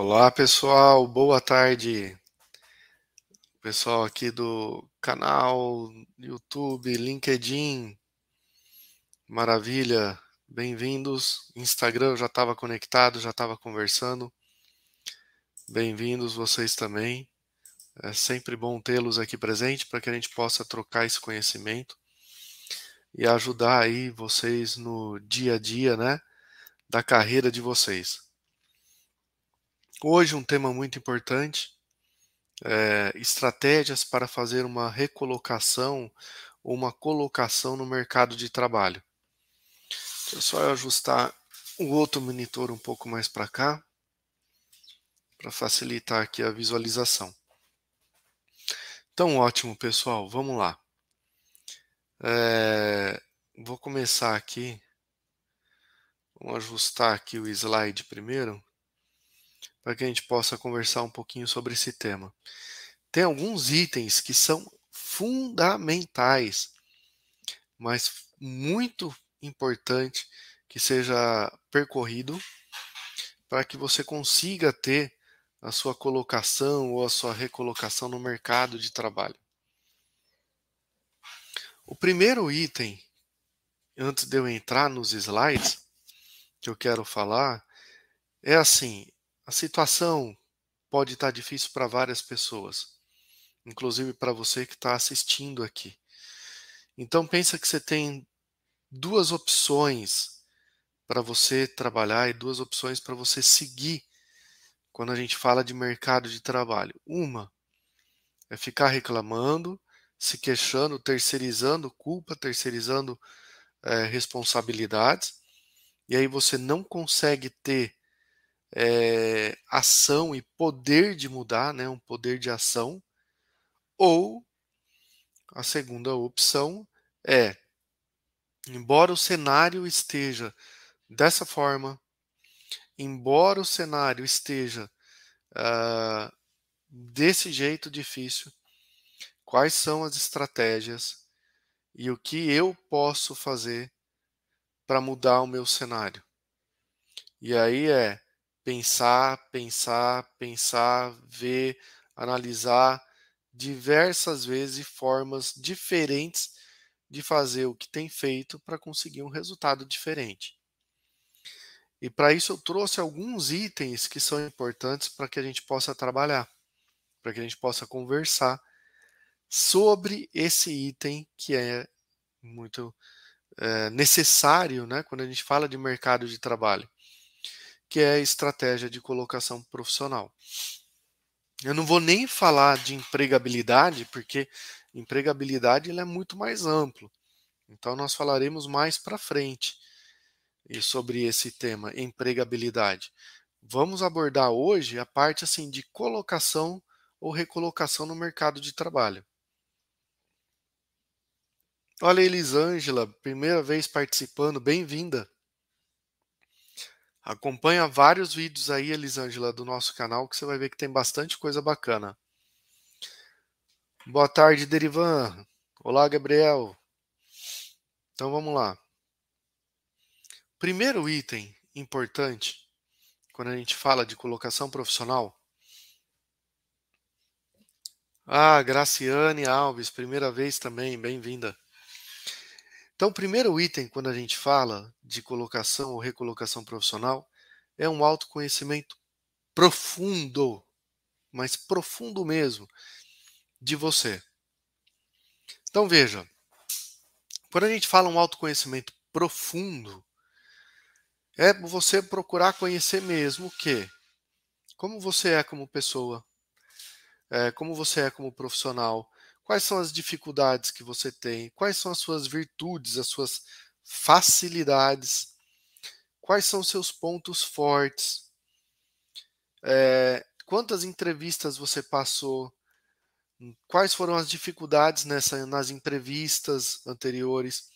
Olá pessoal, boa tarde. Pessoal aqui do canal YouTube, LinkedIn, maravilha, bem-vindos. Instagram já estava conectado, já estava conversando. Bem-vindos vocês também. É sempre bom tê-los aqui presente para que a gente possa trocar esse conhecimento e ajudar aí vocês no dia a dia, né, da carreira de vocês. Hoje um tema muito importante, é, estratégias para fazer uma recolocação ou uma colocação no mercado de trabalho. Eu só ajustar o outro monitor um pouco mais para cá, para facilitar aqui a visualização. Então, ótimo, pessoal, vamos lá. É, vou começar aqui, vamos ajustar aqui o slide primeiro para que a gente possa conversar um pouquinho sobre esse tema. Tem alguns itens que são fundamentais, mas muito importante que seja percorrido para que você consiga ter a sua colocação ou a sua recolocação no mercado de trabalho. O primeiro item, antes de eu entrar nos slides, que eu quero falar, é assim: a situação pode estar difícil para várias pessoas, inclusive para você que está assistindo aqui. Então pensa que você tem duas opções para você trabalhar e duas opções para você seguir quando a gente fala de mercado de trabalho. Uma é ficar reclamando, se queixando, terceirizando culpa, terceirizando é, responsabilidades, e aí você não consegue ter é, ação e poder de mudar, né, um poder de ação, ou a segunda opção é, embora o cenário esteja dessa forma, embora o cenário esteja uh, desse jeito difícil, quais são as estratégias e o que eu posso fazer para mudar o meu cenário. E aí é pensar, pensar, pensar, ver, analisar diversas vezes formas diferentes de fazer o que tem feito para conseguir um resultado diferente. E para isso eu trouxe alguns itens que são importantes para que a gente possa trabalhar, para que a gente possa conversar sobre esse item que é muito é, necessário né, quando a gente fala de mercado de trabalho que é estratégia de colocação profissional. Eu não vou nem falar de empregabilidade, porque empregabilidade é muito mais amplo. Então nós falaremos mais para frente sobre esse tema, empregabilidade. Vamos abordar hoje a parte assim de colocação ou recolocação no mercado de trabalho. Olha, Elisângela, primeira vez participando, bem-vinda. Acompanha vários vídeos aí, Elisângela, do nosso canal, que você vai ver que tem bastante coisa bacana. Boa tarde, Derivan. Olá, Gabriel. Então vamos lá. Primeiro item importante, quando a gente fala de colocação profissional. Ah, Graciane Alves, primeira vez também, bem-vinda. Então, o primeiro item, quando a gente fala de colocação ou recolocação profissional, é um autoconhecimento profundo, mas profundo mesmo, de você. Então, veja, quando a gente fala um autoconhecimento profundo, é você procurar conhecer mesmo o quê? Como você é como pessoa, é, como você é como profissional, Quais são as dificuldades que você tem? Quais são as suas virtudes, as suas facilidades? Quais são os seus pontos fortes? É, quantas entrevistas você passou? Quais foram as dificuldades nessa, nas entrevistas anteriores?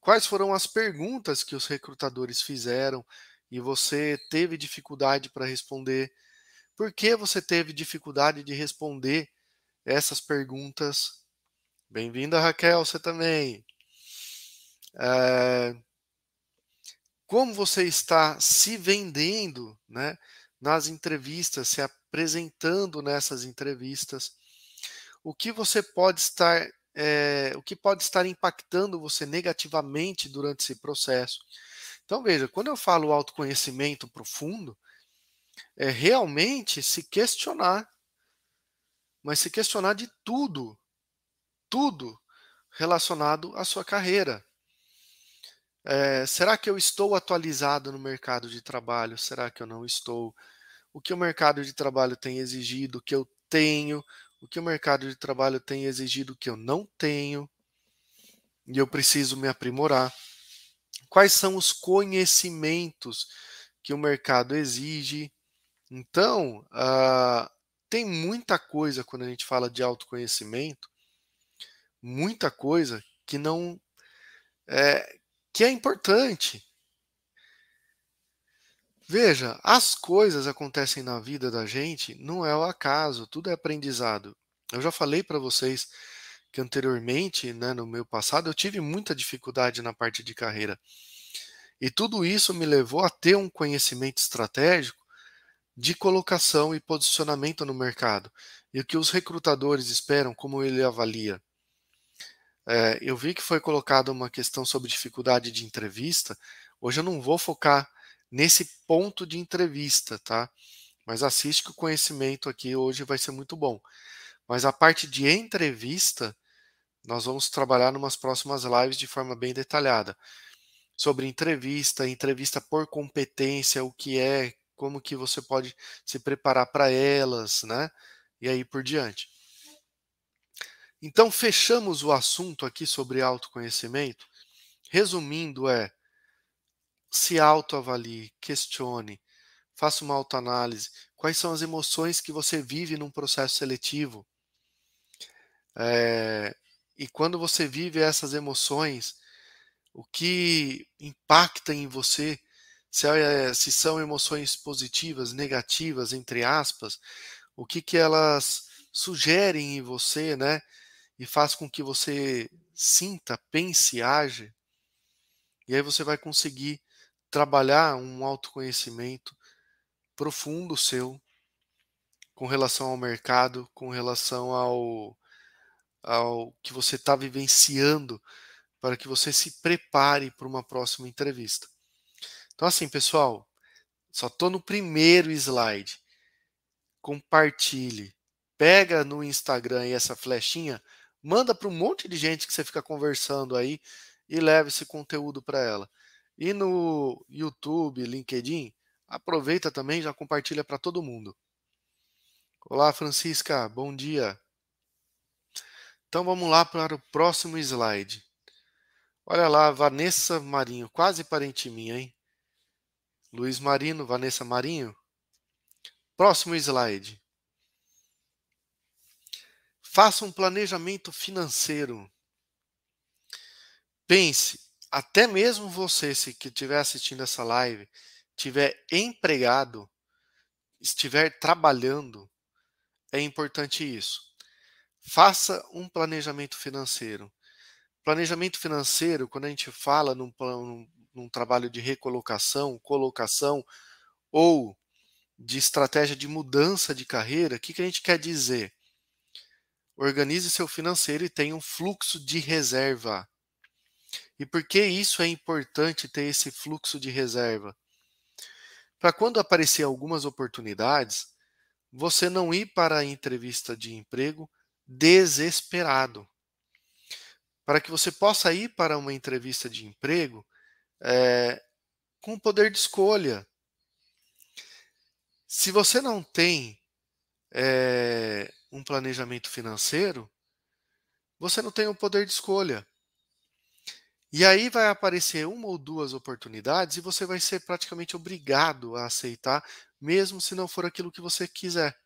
Quais foram as perguntas que os recrutadores fizeram e você teve dificuldade para responder? Por que você teve dificuldade de responder essas perguntas. Bem-vinda, Raquel, você também. É, como você está se vendendo né, nas entrevistas, se apresentando nessas entrevistas? O que você pode estar, é, o que pode estar impactando você negativamente durante esse processo? Então veja, quando eu falo autoconhecimento profundo, é realmente se questionar mas se questionar de tudo, tudo relacionado à sua carreira. É, será que eu estou atualizado no mercado de trabalho? Será que eu não estou? O que o mercado de trabalho tem exigido que eu tenho? O que o mercado de trabalho tem exigido que eu não tenho? E eu preciso me aprimorar. Quais são os conhecimentos que o mercado exige? Então, uh, tem muita coisa quando a gente fala de autoconhecimento, muita coisa que não é, que é importante. Veja, as coisas acontecem na vida da gente não é o acaso, tudo é aprendizado. Eu já falei para vocês que anteriormente, né, no meu passado, eu tive muita dificuldade na parte de carreira. E tudo isso me levou a ter um conhecimento estratégico de colocação e posicionamento no mercado e o que os recrutadores esperam, como ele avalia. É, eu vi que foi colocada uma questão sobre dificuldade de entrevista. Hoje eu não vou focar nesse ponto de entrevista, tá? Mas assiste que o conhecimento aqui hoje vai ser muito bom. Mas a parte de entrevista, nós vamos trabalhar numas próximas lives de forma bem detalhada. Sobre entrevista, entrevista por competência, o que é, como que você pode se preparar para elas, né? E aí por diante. Então fechamos o assunto aqui sobre autoconhecimento. Resumindo é se autoavalie, questione, faça uma autoanálise. Quais são as emoções que você vive num processo seletivo? É, e quando você vive essas emoções, o que impacta em você se, é, se são emoções positivas, negativas, entre aspas, o que, que elas sugerem em você, né? E faz com que você sinta, pense, age. E aí você vai conseguir trabalhar um autoconhecimento profundo seu com relação ao mercado, com relação ao, ao que você está vivenciando, para que você se prepare para uma próxima entrevista. Então, assim, pessoal, só estou no primeiro slide. Compartilhe. Pega no Instagram essa flechinha, manda para um monte de gente que você fica conversando aí e leva esse conteúdo para ela. E no YouTube, LinkedIn, aproveita também, já compartilha para todo mundo. Olá, Francisca, bom dia. Então vamos lá para o próximo slide. Olha lá, Vanessa Marinho, quase parente minha, hein? Luiz Marino, Vanessa Marinho. Próximo slide. Faça um planejamento financeiro. Pense, até mesmo você se que estiver assistindo essa live, tiver empregado, estiver trabalhando, é importante isso. Faça um planejamento financeiro. Planejamento financeiro, quando a gente fala num, num, num trabalho de recolocação, colocação ou de estratégia de mudança de carreira, o que, que a gente quer dizer? Organize seu financeiro e tenha um fluxo de reserva. E por que isso é importante ter esse fluxo de reserva? Para quando aparecer algumas oportunidades, você não ir para a entrevista de emprego desesperado. Para que você possa ir para uma entrevista de emprego é, com poder de escolha. Se você não tem é, um planejamento financeiro, você não tem o poder de escolha. E aí vai aparecer uma ou duas oportunidades e você vai ser praticamente obrigado a aceitar, mesmo se não for aquilo que você quiser.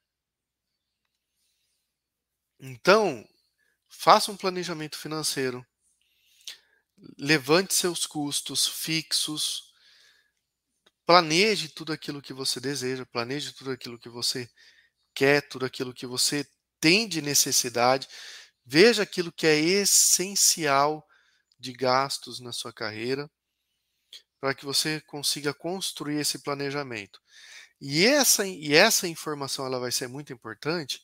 Então, faça um planejamento financeiro, levante seus custos fixos, planeje tudo aquilo que você deseja, planeje tudo aquilo que você quer, tudo aquilo que você tem de necessidade, veja aquilo que é essencial de gastos na sua carreira, para que você consiga construir esse planejamento. E essa, e essa informação ela vai ser muito importante,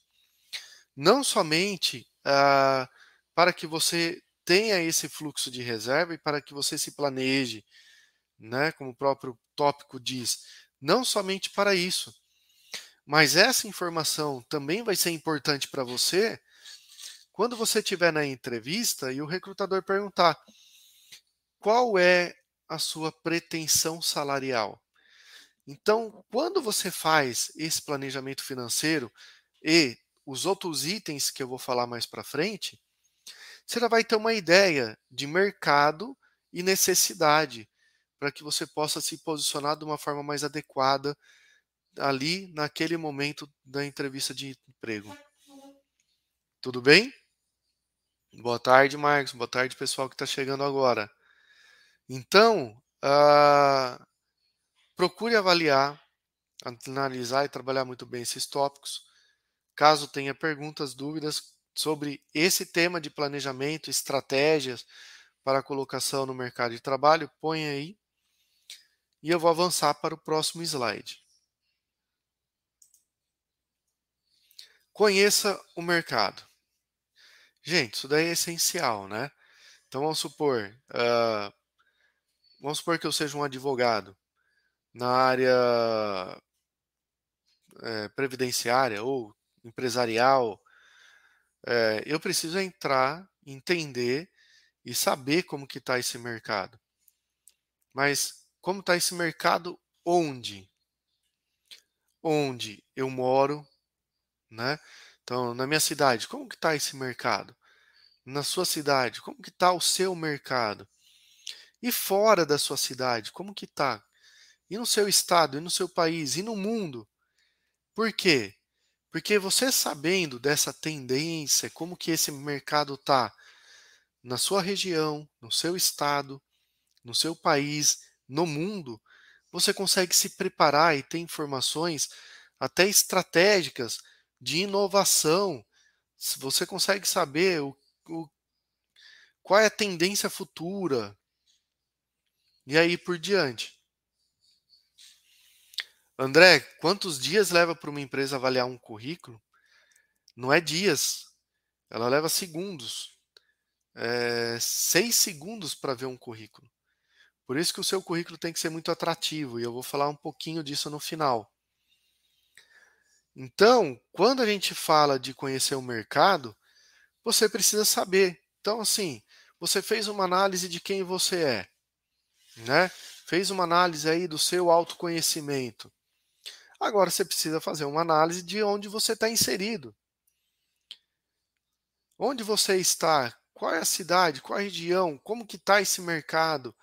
não somente ah, para que você tenha esse fluxo de reserva e para que você se planeje, né, como o próprio tópico diz, não somente para isso, mas essa informação também vai ser importante para você quando você estiver na entrevista e o recrutador perguntar qual é a sua pretensão salarial. Então, quando você faz esse planejamento financeiro e os outros itens que eu vou falar mais para frente, você já vai ter uma ideia de mercado e necessidade para que você possa se posicionar de uma forma mais adequada ali naquele momento da entrevista de emprego. Tudo bem? Boa tarde, Marcos. Boa tarde, pessoal que está chegando agora. Então, uh, procure avaliar, analisar e trabalhar muito bem esses tópicos. Caso tenha perguntas, dúvidas sobre esse tema de planejamento, estratégias para colocação no mercado de trabalho, põe aí. E eu vou avançar para o próximo slide. Conheça o mercado. Gente, isso daí é essencial, né? Então vamos supor, uh, vamos supor que eu seja um advogado na área é, previdenciária ou empresarial, é, eu preciso entrar, entender e saber como que está esse mercado. Mas como está esse mercado onde? Onde eu moro, né? Então, na minha cidade, como que está esse mercado? Na sua cidade, como que está o seu mercado? E fora da sua cidade, como que está? E no seu estado, e no seu país, e no mundo? Por quê? Porque você sabendo dessa tendência, como que esse mercado está na sua região, no seu estado, no seu país, no mundo, você consegue se preparar e ter informações até estratégicas de inovação. Você consegue saber o, o, qual é a tendência futura. E aí por diante. André, quantos dias leva para uma empresa avaliar um currículo? Não é dias, ela leva segundos. É, seis segundos para ver um currículo. Por isso que o seu currículo tem que ser muito atrativo, e eu vou falar um pouquinho disso no final. Então, quando a gente fala de conhecer o mercado, você precisa saber. Então, assim, você fez uma análise de quem você é, né? Fez uma análise aí do seu autoconhecimento. Agora você precisa fazer uma análise de onde você está inserido. Onde você está? Qual é a cidade? Qual a região? Como que está esse mercado?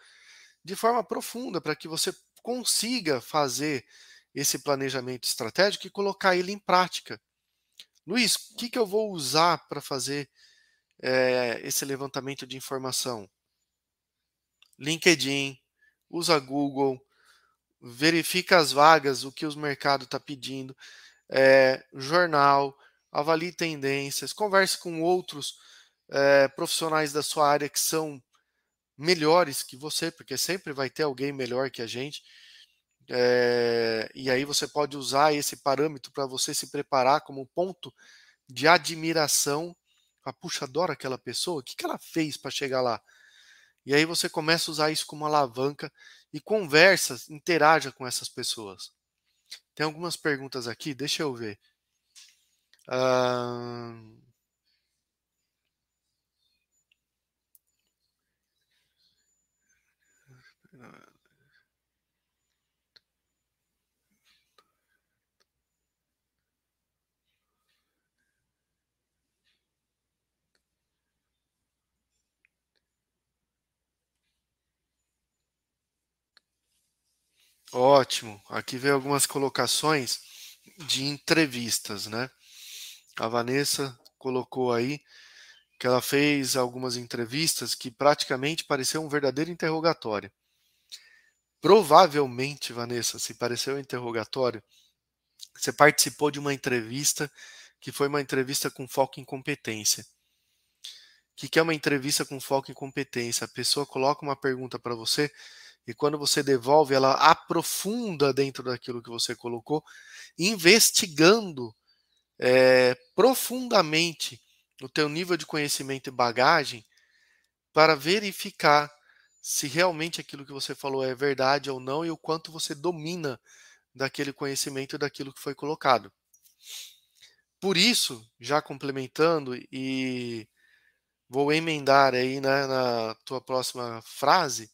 De forma profunda, para que você consiga fazer esse planejamento estratégico e colocar ele em prática. Luiz, o que, que eu vou usar para fazer é, esse levantamento de informação? LinkedIn, usa Google, verifica as vagas, o que os mercados está pedindo, é, jornal, avalie tendências, converse com outros é, profissionais da sua área que são melhores que você, porque sempre vai ter alguém melhor que a gente. É, e aí você pode usar esse parâmetro para você se preparar como ponto de admiração. Ah, puxa, adoro aquela pessoa, o que, que ela fez para chegar lá? E aí você começa a usar isso como alavanca e conversa, interaja com essas pessoas. Tem algumas perguntas aqui, deixa eu ver. Uh... Ótimo. Aqui veio algumas colocações de entrevistas, né? A Vanessa colocou aí que ela fez algumas entrevistas que praticamente pareceu um verdadeiro interrogatório. Provavelmente, Vanessa, se pareceu um interrogatório, você participou de uma entrevista que foi uma entrevista com foco em competência. O que é uma entrevista com foco em competência? A pessoa coloca uma pergunta para você e quando você devolve, ela aprofunda dentro daquilo que você colocou, investigando é, profundamente o teu nível de conhecimento e bagagem para verificar se realmente aquilo que você falou é verdade ou não e o quanto você domina daquele conhecimento e daquilo que foi colocado. Por isso, já complementando e vou emendar aí né, na tua próxima frase,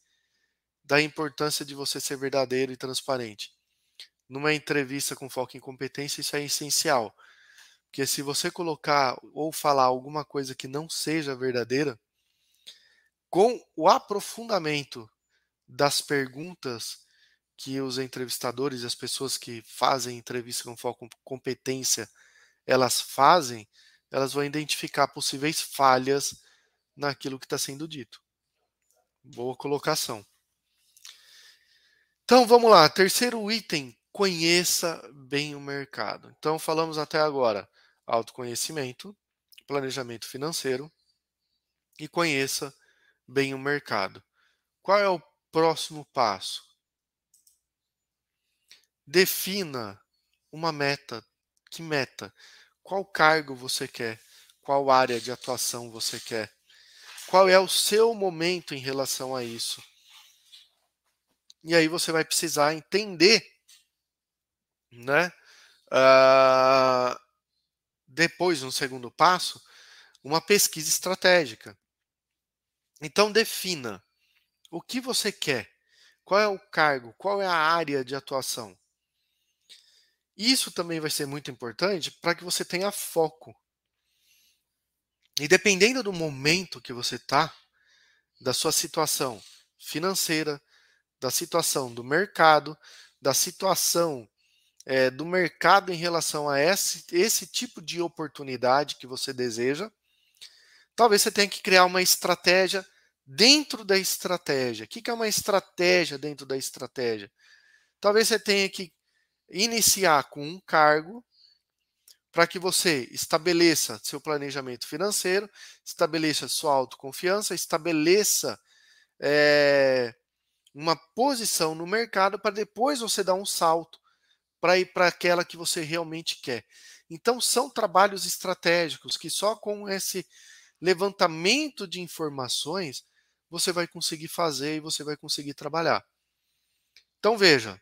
da importância de você ser verdadeiro e transparente. Numa entrevista com foco em competência, isso é essencial. Porque se você colocar ou falar alguma coisa que não seja verdadeira, com o aprofundamento das perguntas que os entrevistadores, as pessoas que fazem entrevista com foco em competência, elas fazem, elas vão identificar possíveis falhas naquilo que está sendo dito. Boa colocação. Então vamos lá, terceiro item, conheça bem o mercado. Então falamos até agora autoconhecimento, planejamento financeiro e conheça bem o mercado. Qual é o próximo passo? Defina uma meta. Que meta? Qual cargo você quer? Qual área de atuação você quer? Qual é o seu momento em relação a isso? E aí você vai precisar entender, né? Uh, depois, no segundo passo, uma pesquisa estratégica. Então defina o que você quer, qual é o cargo, qual é a área de atuação. Isso também vai ser muito importante para que você tenha foco. E dependendo do momento que você está, da sua situação financeira, da situação do mercado, da situação é, do mercado em relação a esse, esse tipo de oportunidade que você deseja. Talvez você tenha que criar uma estratégia dentro da estratégia. O que é uma estratégia dentro da estratégia? Talvez você tenha que iniciar com um cargo para que você estabeleça seu planejamento financeiro, estabeleça sua autoconfiança, estabeleça é, uma posição no mercado para depois você dar um salto para ir para aquela que você realmente quer. Então, são trabalhos estratégicos que só com esse levantamento de informações você vai conseguir fazer e você vai conseguir trabalhar. Então, veja: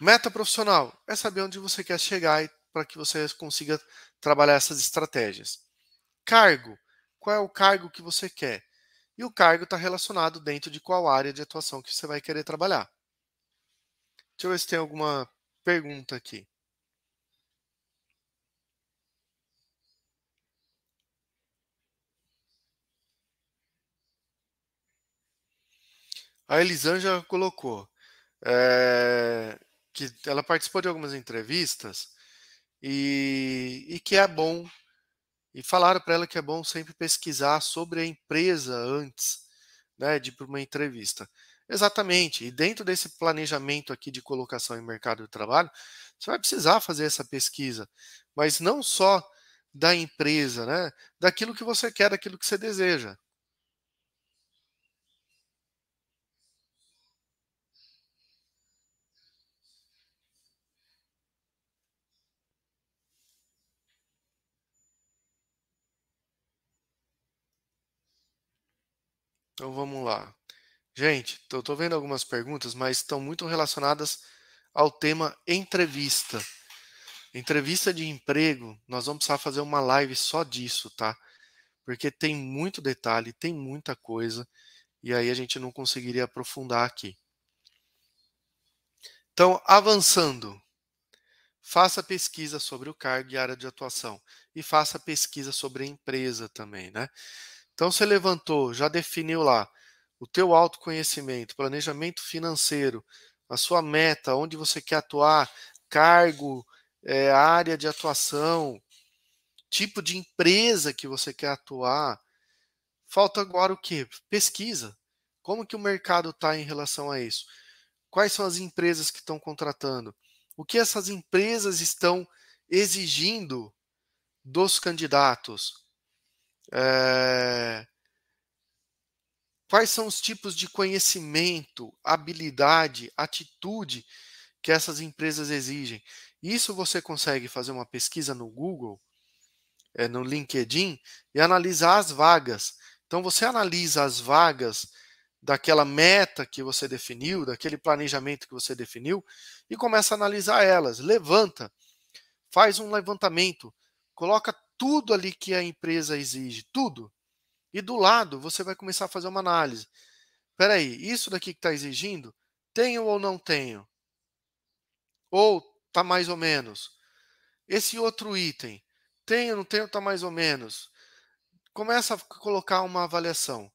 meta profissional é saber onde você quer chegar para que você consiga trabalhar essas estratégias. Cargo: qual é o cargo que você quer? E o cargo está relacionado dentro de qual área de atuação que você vai querer trabalhar. Deixa eu ver se tem alguma pergunta aqui. A Elisângela colocou é, que ela participou de algumas entrevistas e, e que é bom e falaram para ela que é bom sempre pesquisar sobre a empresa antes né, de ir para uma entrevista. Exatamente. E dentro desse planejamento aqui de colocação em mercado de trabalho, você vai precisar fazer essa pesquisa, mas não só da empresa, né? Daquilo que você quer, daquilo que você deseja. Então vamos lá. Gente, eu estou vendo algumas perguntas, mas estão muito relacionadas ao tema entrevista. Entrevista de emprego, nós vamos precisar fazer uma live só disso, tá? Porque tem muito detalhe, tem muita coisa, e aí a gente não conseguiria aprofundar aqui. Então, avançando, faça pesquisa sobre o cargo e área de atuação e faça pesquisa sobre a empresa também, né? Então você levantou, já definiu lá o teu autoconhecimento, planejamento financeiro, a sua meta, onde você quer atuar, cargo, é, área de atuação, tipo de empresa que você quer atuar. Falta agora o que? Pesquisa. Como que o mercado está em relação a isso? Quais são as empresas que estão contratando? O que essas empresas estão exigindo dos candidatos? É... Quais são os tipos de conhecimento, habilidade, atitude que essas empresas exigem? Isso você consegue fazer uma pesquisa no Google, é, no LinkedIn, e analisar as vagas. Então, você analisa as vagas daquela meta que você definiu, daquele planejamento que você definiu, e começa a analisar elas. Levanta, faz um levantamento, coloca tudo ali que a empresa exige, tudo. E do lado você vai começar a fazer uma análise. Espera aí, isso daqui que está exigindo, tenho ou não tenho? Ou está mais ou menos? Esse outro item, tenho, não tenho, está mais ou menos? Começa a colocar uma avaliação.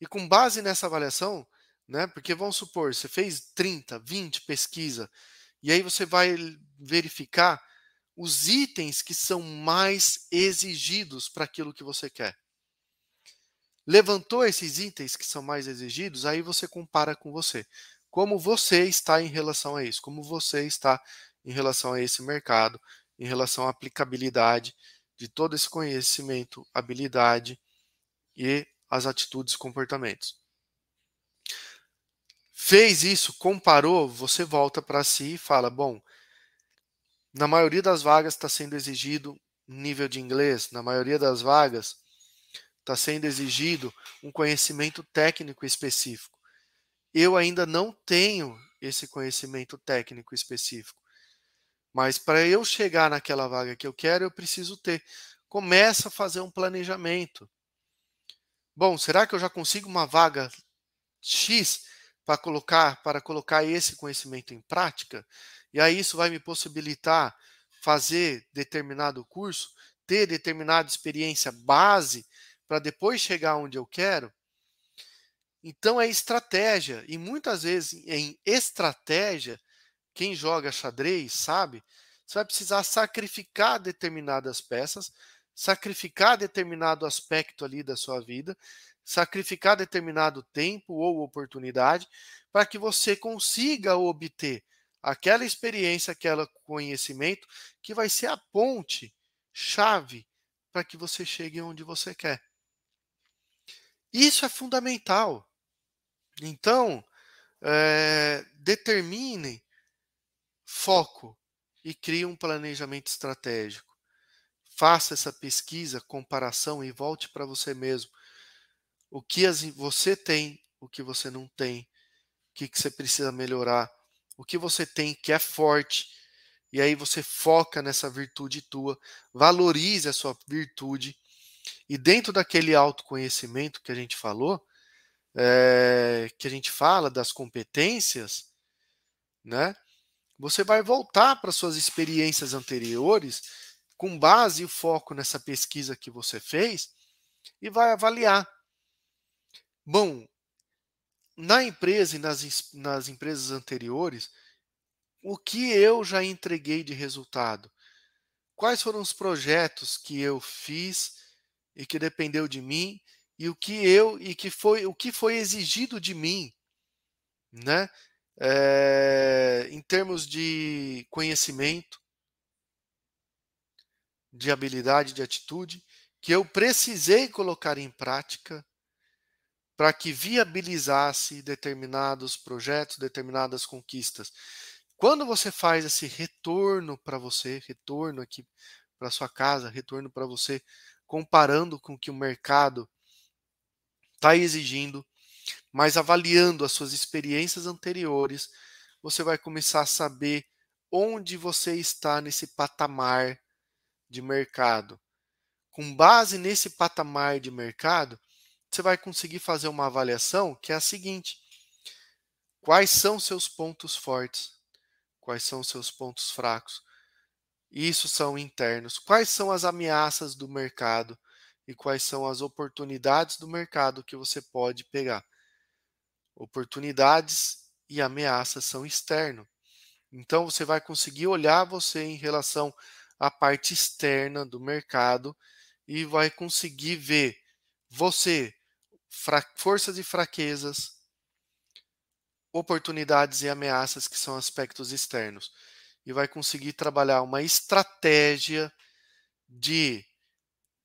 E com base nessa avaliação, né, porque vamos supor, você fez 30, 20 pesquisa, e aí você vai verificar os itens que são mais exigidos para aquilo que você quer. Levantou esses itens que são mais exigidos, aí você compara com você. Como você está em relação a isso? Como você está em relação a esse mercado, em relação à aplicabilidade de todo esse conhecimento, habilidade e as atitudes e comportamentos. Fez isso, comparou, você volta para si e fala: bom, na maioria das vagas está sendo exigido nível de inglês, na maioria das vagas está sendo exigido um conhecimento técnico específico. Eu ainda não tenho esse conhecimento técnico específico. Mas para eu chegar naquela vaga que eu quero, eu preciso ter. Começa a fazer um planejamento. Bom, será que eu já consigo uma vaga X para colocar para colocar esse conhecimento em prática? E aí isso vai me possibilitar fazer determinado curso, ter determinada experiência base para depois chegar onde eu quero. Então é estratégia e muitas vezes em estratégia, quem joga xadrez sabe, você vai precisar sacrificar determinadas peças, sacrificar determinado aspecto ali da sua vida, sacrificar determinado tempo ou oportunidade para que você consiga obter aquela experiência, aquele conhecimento que vai ser a ponte chave para que você chegue onde você quer. Isso é fundamental. Então, é, determine foco e crie um planejamento estratégico. Faça essa pesquisa, comparação e volte para você mesmo. O que as, você tem, o que você não tem, o que, que você precisa melhorar o que você tem que é forte, e aí você foca nessa virtude tua, valorize a sua virtude, e dentro daquele autoconhecimento que a gente falou, é, que a gente fala das competências, né? Você vai voltar para suas experiências anteriores, com base e foco nessa pesquisa que você fez, e vai avaliar. Bom, na empresa e nas, nas empresas anteriores, o que eu já entreguei de resultado? Quais foram os projetos que eu fiz e que dependeu de mim e o que eu e que foi o que foi exigido de mim né? É, em termos de conhecimento, de habilidade, de atitude, que eu precisei colocar em prática para que viabilizasse determinados projetos, determinadas conquistas. Quando você faz esse retorno para você, retorno aqui para sua casa, retorno para você, comparando com o que o mercado está exigindo, mas avaliando as suas experiências anteriores, você vai começar a saber onde você está nesse patamar de mercado. Com base nesse patamar de mercado, você vai conseguir fazer uma avaliação que é a seguinte: quais são seus pontos fortes? Quais são seus pontos fracos? Isso são internos. Quais são as ameaças do mercado e quais são as oportunidades do mercado que você pode pegar? Oportunidades e ameaças são externos. Então você vai conseguir olhar você em relação à parte externa do mercado e vai conseguir ver você forças e fraquezas, oportunidades e ameaças que são aspectos externos e vai conseguir trabalhar uma estratégia de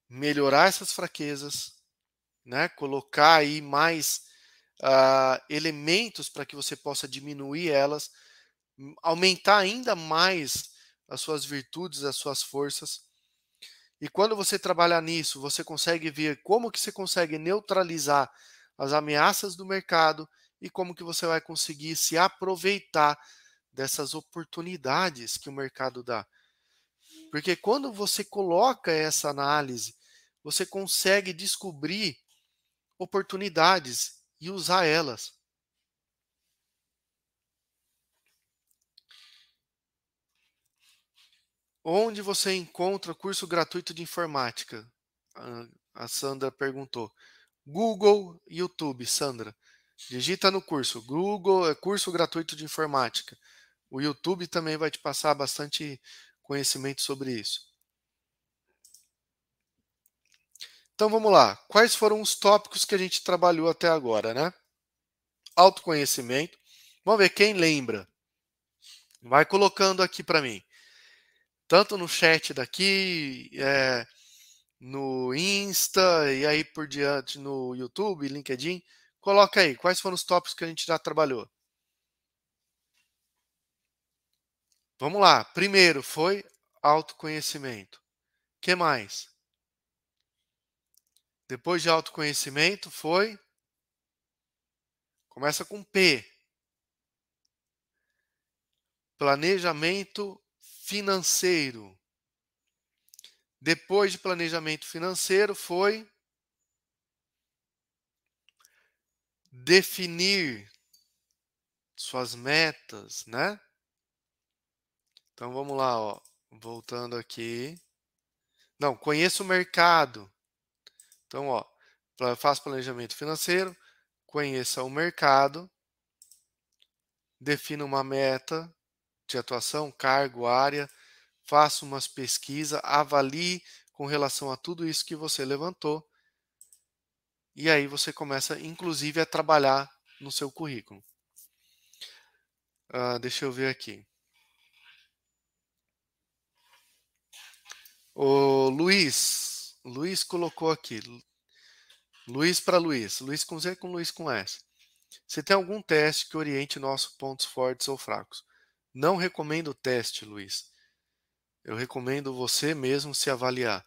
melhorar essas fraquezas, né? colocar aí mais uh, elementos para que você possa diminuir elas, aumentar ainda mais as suas virtudes, as suas forças. E quando você trabalhar nisso, você consegue ver como que você consegue neutralizar as ameaças do mercado e como que você vai conseguir se aproveitar dessas oportunidades que o mercado dá. Porque quando você coloca essa análise, você consegue descobrir oportunidades e usar elas. Onde você encontra curso gratuito de informática? A Sandra perguntou. Google, YouTube, Sandra. Digita no curso. Google é curso gratuito de informática. O YouTube também vai te passar bastante conhecimento sobre isso. Então vamos lá. Quais foram os tópicos que a gente trabalhou até agora, né? Autoconhecimento. Vamos ver quem lembra. Vai colocando aqui para mim. Tanto no chat daqui, é, no Insta e aí por diante no YouTube, LinkedIn. Coloca aí, quais foram os tópicos que a gente já trabalhou? Vamos lá. Primeiro foi autoconhecimento. que mais? Depois de autoconhecimento foi começa com P. Planejamento financeiro. Depois de planejamento financeiro foi definir suas metas, né? Então vamos lá, ó. Voltando aqui. Não, conheço o mercado. Então, ó, faça planejamento financeiro, conheça o mercado, defina uma meta de atuação, cargo, área, faça umas pesquisas, avalie com relação a tudo isso que você levantou. E aí você começa, inclusive, a trabalhar no seu currículo. Uh, deixa eu ver aqui. O Luiz, Luiz colocou aqui. Luiz para Luiz, Luiz com Z com Luiz com S. Você tem algum teste que oriente nossos pontos fortes ou fracos? Não recomendo o teste, Luiz. Eu recomendo você mesmo se avaliar.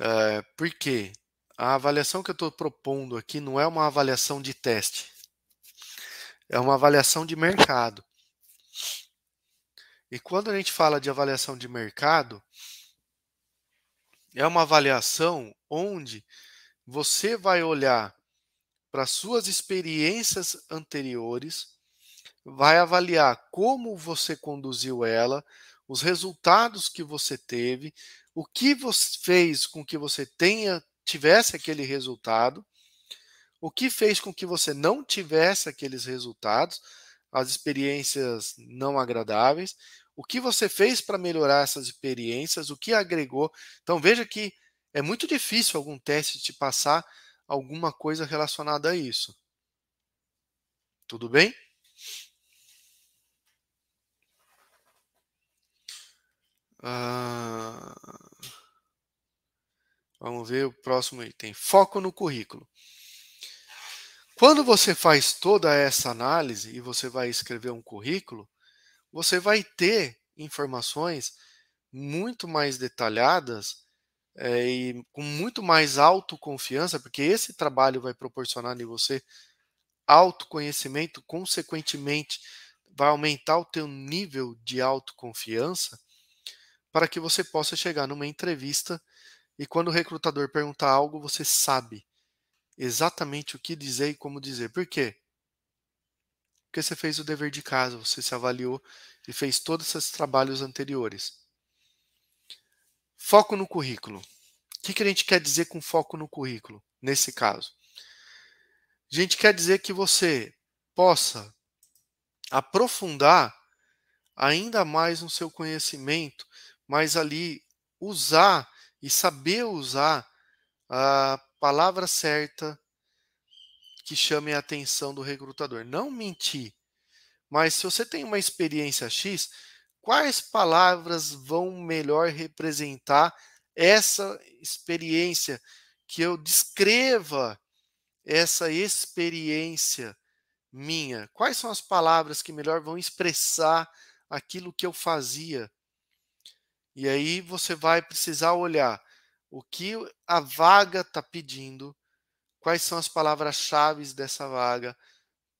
É, por quê? A avaliação que eu estou propondo aqui não é uma avaliação de teste. É uma avaliação de mercado. E quando a gente fala de avaliação de mercado, é uma avaliação onde você vai olhar para suas experiências anteriores, vai avaliar como você conduziu ela, os resultados que você teve, o que você fez com que você tenha tivesse aquele resultado, o que fez com que você não tivesse aqueles resultados, as experiências não agradáveis, o que você fez para melhorar essas experiências, o que agregou. Então veja que é muito difícil algum teste te passar alguma coisa relacionada a isso. Tudo bem? Ah, vamos ver o próximo item. Foco no currículo. Quando você faz toda essa análise e você vai escrever um currículo, você vai ter informações muito mais detalhadas é, e com muito mais autoconfiança, porque esse trabalho vai proporcionar em você autoconhecimento, consequentemente vai aumentar o teu nível de autoconfiança para que você possa chegar numa entrevista e quando o recrutador perguntar algo, você sabe exatamente o que dizer e como dizer. Por quê? Porque você fez o dever de casa, você se avaliou e fez todos esses trabalhos anteriores. Foco no currículo. O que, a gente quer dizer com foco no currículo, nesse caso? A gente quer dizer que você possa aprofundar ainda mais no seu conhecimento, mas ali usar e saber usar a palavra certa que chame a atenção do recrutador. Não mentir. Mas se você tem uma experiência X, quais palavras vão melhor representar essa experiência? Que eu descreva essa experiência minha? Quais são as palavras que melhor vão expressar aquilo que eu fazia? E aí você vai precisar olhar o que a vaga está pedindo, quais são as palavras-chave dessa vaga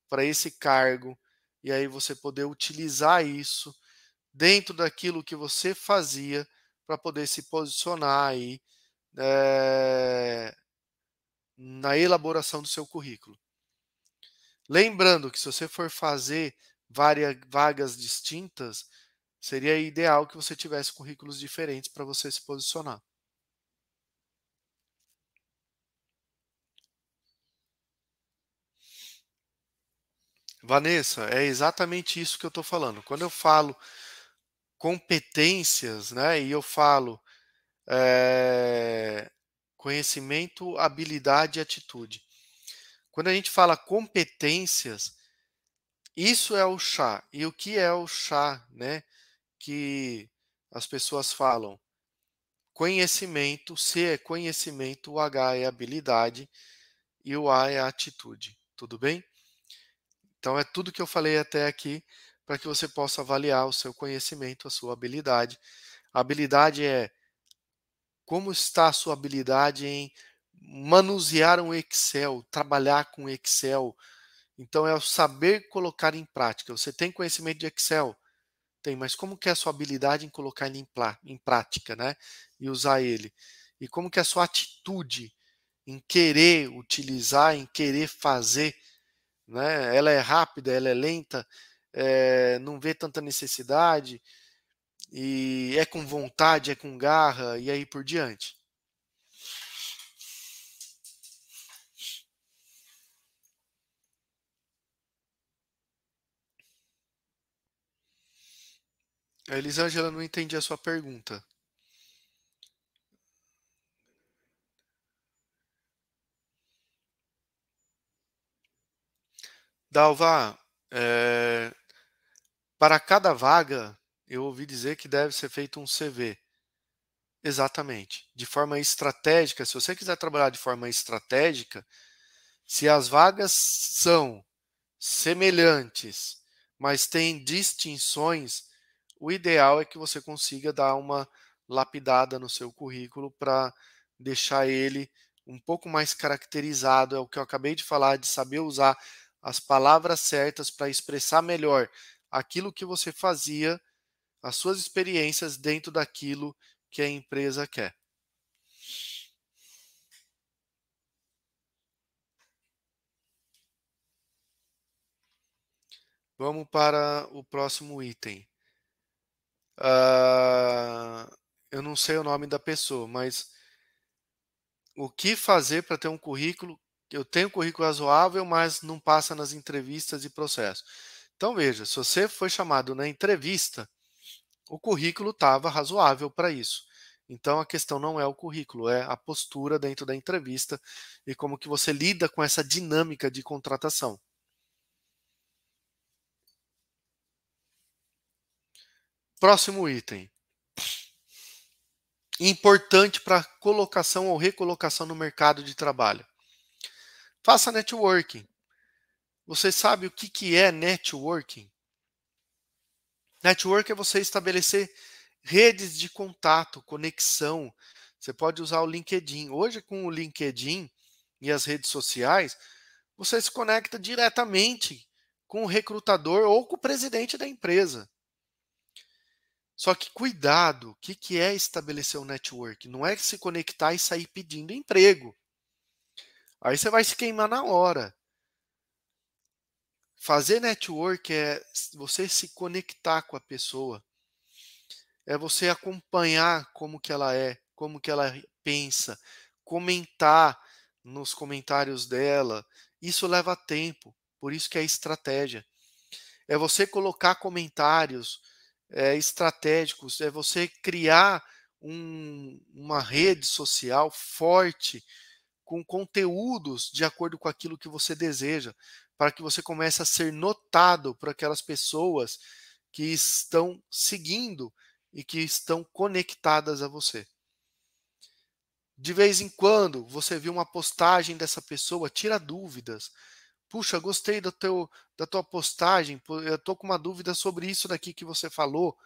para esse cargo, e aí você poder utilizar isso dentro daquilo que você fazia para poder se posicionar aí é, na elaboração do seu currículo. Lembrando que se você for fazer várias vagas distintas, seria ideal que você tivesse currículos diferentes para você se posicionar. Vanessa, é exatamente isso que eu estou falando. Quando eu falo competências, né, e eu falo é, conhecimento, habilidade e atitude. Quando a gente fala competências, isso é o chá. E o que é o chá, né? Que as pessoas falam. Conhecimento, C é conhecimento, o H é habilidade e o A é atitude. Tudo bem? Então, é tudo que eu falei até aqui para que você possa avaliar o seu conhecimento, a sua habilidade. A habilidade é como está a sua habilidade em manusear um Excel, trabalhar com Excel. Então, é o saber colocar em prática. Você tem conhecimento de Excel? Tem, mas como que é a sua habilidade em colocar ele em, prática, né? E usar ele? E como que é a sua atitude em querer utilizar, em querer fazer né? Ela é rápida, ela é lenta, é, não vê tanta necessidade e é com vontade, é com garra e aí por diante. A Elisângela não entendi a sua pergunta. Dalva, é, para cada vaga, eu ouvi dizer que deve ser feito um CV. Exatamente. De forma estratégica, se você quiser trabalhar de forma estratégica, se as vagas são semelhantes, mas têm distinções, o ideal é que você consiga dar uma lapidada no seu currículo para deixar ele um pouco mais caracterizado. É o que eu acabei de falar, de saber usar as palavras certas para expressar melhor aquilo que você fazia, as suas experiências dentro daquilo que a empresa quer. Vamos para o próximo item. Uh, eu não sei o nome da pessoa, mas o que fazer para ter um currículo eu tenho um currículo razoável, mas não passa nas entrevistas e processos. Então veja, se você foi chamado na entrevista, o currículo estava razoável para isso. Então a questão não é o currículo, é a postura dentro da entrevista e como que você lida com essa dinâmica de contratação. Próximo item. Importante para colocação ou recolocação no mercado de trabalho. Faça networking. Você sabe o que, que é networking? Network é você estabelecer redes de contato, conexão. Você pode usar o LinkedIn. Hoje, com o LinkedIn e as redes sociais, você se conecta diretamente com o recrutador ou com o presidente da empresa. Só que cuidado, o que, que é estabelecer um network? Não é se conectar e sair pedindo emprego. Aí você vai se queimar na hora. Fazer network é você se conectar com a pessoa. É você acompanhar como que ela é, como que ela pensa, comentar nos comentários dela. Isso leva tempo, por isso que é estratégia. É você colocar comentários é, estratégicos, é você criar um, uma rede social forte com conteúdos de acordo com aquilo que você deseja para que você comece a ser notado por aquelas pessoas que estão seguindo e que estão conectadas a você. De vez em quando você viu uma postagem dessa pessoa, tira dúvidas. Puxa, gostei do teu, da tua postagem, eu estou com uma dúvida sobre isso daqui que você falou.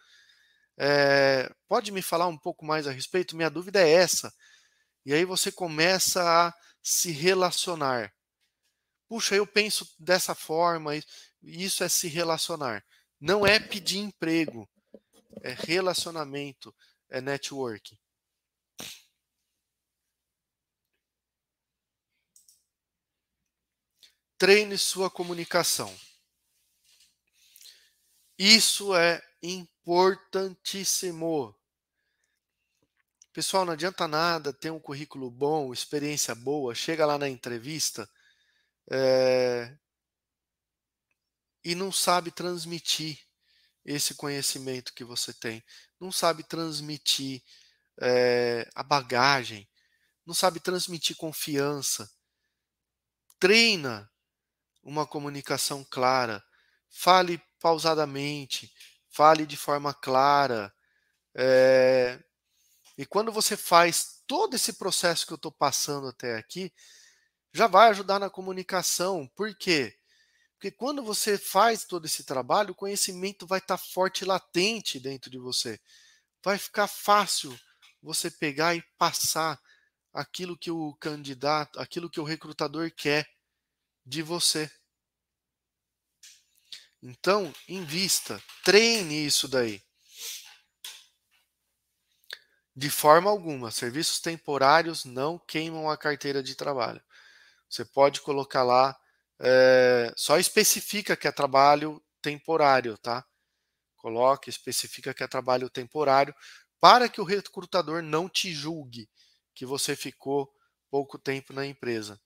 É, pode me falar um pouco mais a respeito? Minha dúvida é essa. E aí você começa a se relacionar. Puxa, eu penso dessa forma, isso é se relacionar. Não é pedir emprego, é relacionamento, é networking. Treine sua comunicação. Isso é importantíssimo. Pessoal, não adianta nada ter um currículo bom, experiência boa, chega lá na entrevista é, e não sabe transmitir esse conhecimento que você tem, não sabe transmitir é, a bagagem, não sabe transmitir confiança. Treina uma comunicação clara, fale pausadamente, fale de forma clara. É, e quando você faz todo esse processo que eu estou passando até aqui, já vai ajudar na comunicação. Por quê? Porque quando você faz todo esse trabalho, o conhecimento vai estar tá forte e latente dentro de você. Vai ficar fácil você pegar e passar aquilo que o candidato, aquilo que o recrutador quer de você. Então, invista, treine isso daí. De forma alguma, serviços temporários não queimam a carteira de trabalho. Você pode colocar lá, é, só especifica que é trabalho temporário, tá? Coloque, especifica que é trabalho temporário, para que o recrutador não te julgue que você ficou pouco tempo na empresa.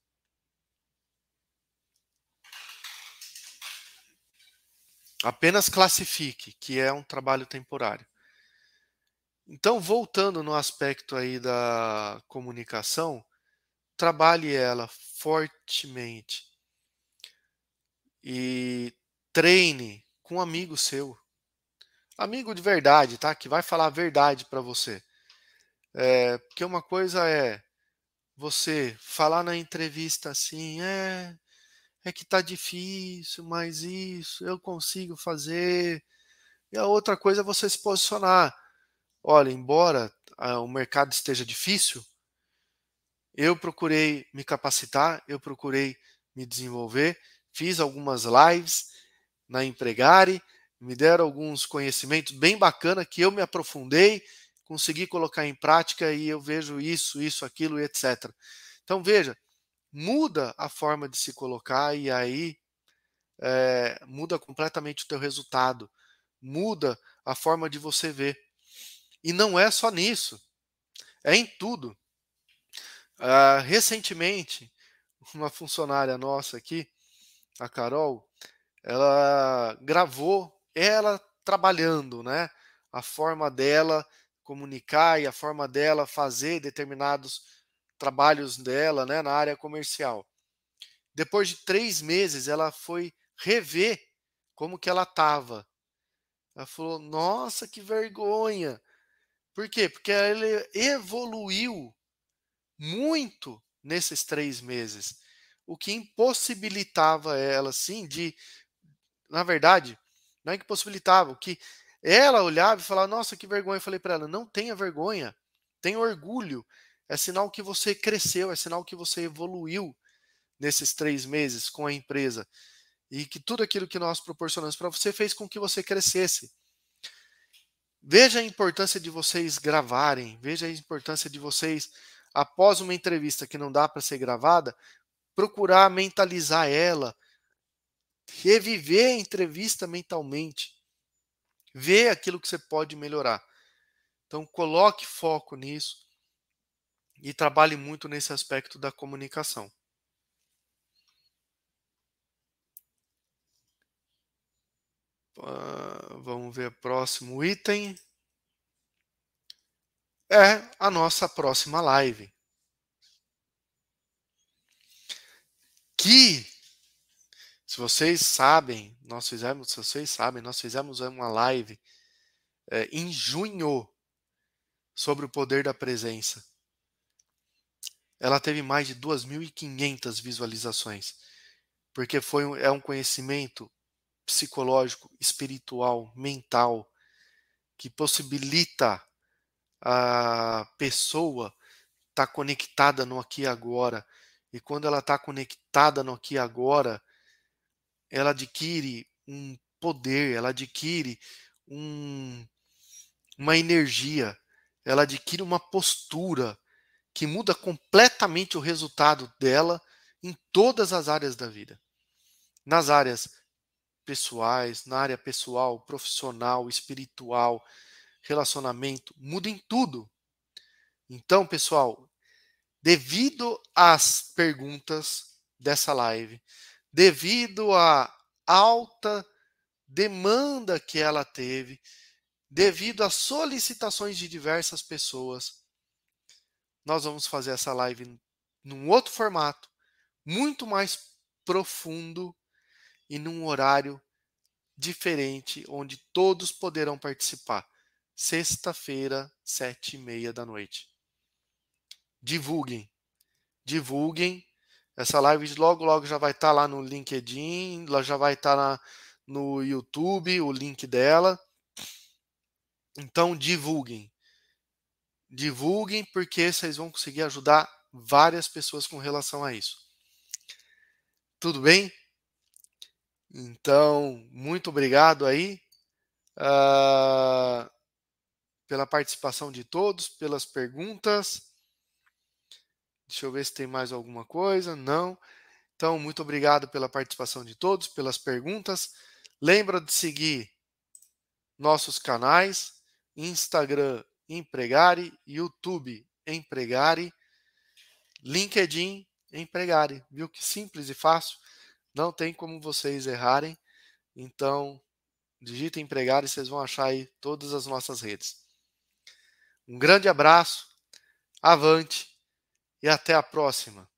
Apenas classifique que é um trabalho temporário. Então, voltando no aspecto aí da comunicação, trabalhe ela fortemente e treine com um amigo seu, amigo de verdade, tá? Que vai falar a verdade para você. É, porque uma coisa é você falar na entrevista assim, é, é que tá difícil, mas isso eu consigo fazer. E a outra coisa é você se posicionar. Olha, embora ah, o mercado esteja difícil, eu procurei me capacitar, eu procurei me desenvolver, fiz algumas lives na Empregare, me deram alguns conhecimentos bem bacana que eu me aprofundei, consegui colocar em prática e eu vejo isso, isso, aquilo etc. Então veja, muda a forma de se colocar e aí é, muda completamente o teu resultado, muda a forma de você ver. E não é só nisso, é em tudo. Uh, recentemente, uma funcionária nossa aqui, a Carol, ela gravou ela trabalhando, né? A forma dela comunicar e a forma dela fazer determinados trabalhos dela, né, na área comercial. Depois de três meses, ela foi rever como que ela estava. Ela falou: Nossa, que vergonha. Por quê? Porque ele evoluiu muito nesses três meses, o que impossibilitava ela, sim, de. Na verdade, não é que possibilitava, o que ela olhava e falava: Nossa, que vergonha. Eu falei para ela: Não tenha vergonha, tenha orgulho. É sinal que você cresceu, é sinal que você evoluiu nesses três meses com a empresa. E que tudo aquilo que nós proporcionamos para você fez com que você crescesse. Veja a importância de vocês gravarem, veja a importância de vocês, após uma entrevista que não dá para ser gravada, procurar mentalizar ela, reviver a entrevista mentalmente, ver aquilo que você pode melhorar. Então, coloque foco nisso e trabalhe muito nesse aspecto da comunicação. Uh, vamos ver próximo item. É a nossa próxima live. Que, se vocês sabem, nós fizemos, se vocês sabem, nós fizemos uma live é, em junho sobre o poder da presença. Ela teve mais de 2.500 visualizações, porque foi um, é um conhecimento psicológico, espiritual, mental, que possibilita a pessoa estar tá conectada no aqui e agora. E quando ela está conectada no aqui e agora, ela adquire um poder, ela adquire um, uma energia, ela adquire uma postura que muda completamente o resultado dela em todas as áreas da vida. Nas áreas pessoais, na área pessoal, profissional, espiritual, relacionamento, muda em tudo. Então, pessoal, devido às perguntas dessa live, devido à alta demanda que ela teve, devido às solicitações de diversas pessoas, nós vamos fazer essa live num outro formato, muito mais profundo e num horário diferente, onde todos poderão participar. Sexta-feira, sete e meia da noite. Divulguem, divulguem. Essa live logo, logo já vai estar tá lá no LinkedIn, já vai estar tá no YouTube, o link dela. Então, divulguem. Divulguem, porque vocês vão conseguir ajudar várias pessoas com relação a isso. Tudo bem? Então, muito obrigado aí uh, pela participação de todos, pelas perguntas. Deixa eu ver se tem mais alguma coisa. Não. Então, muito obrigado pela participação de todos, pelas perguntas. Lembra de seguir nossos canais: Instagram Empregare, YouTube Empregare, LinkedIn Empregare. Viu que simples e fácil? Não tem como vocês errarem. Então, digitem empregar e vocês vão achar aí todas as nossas redes. Um grande abraço, avante e até a próxima.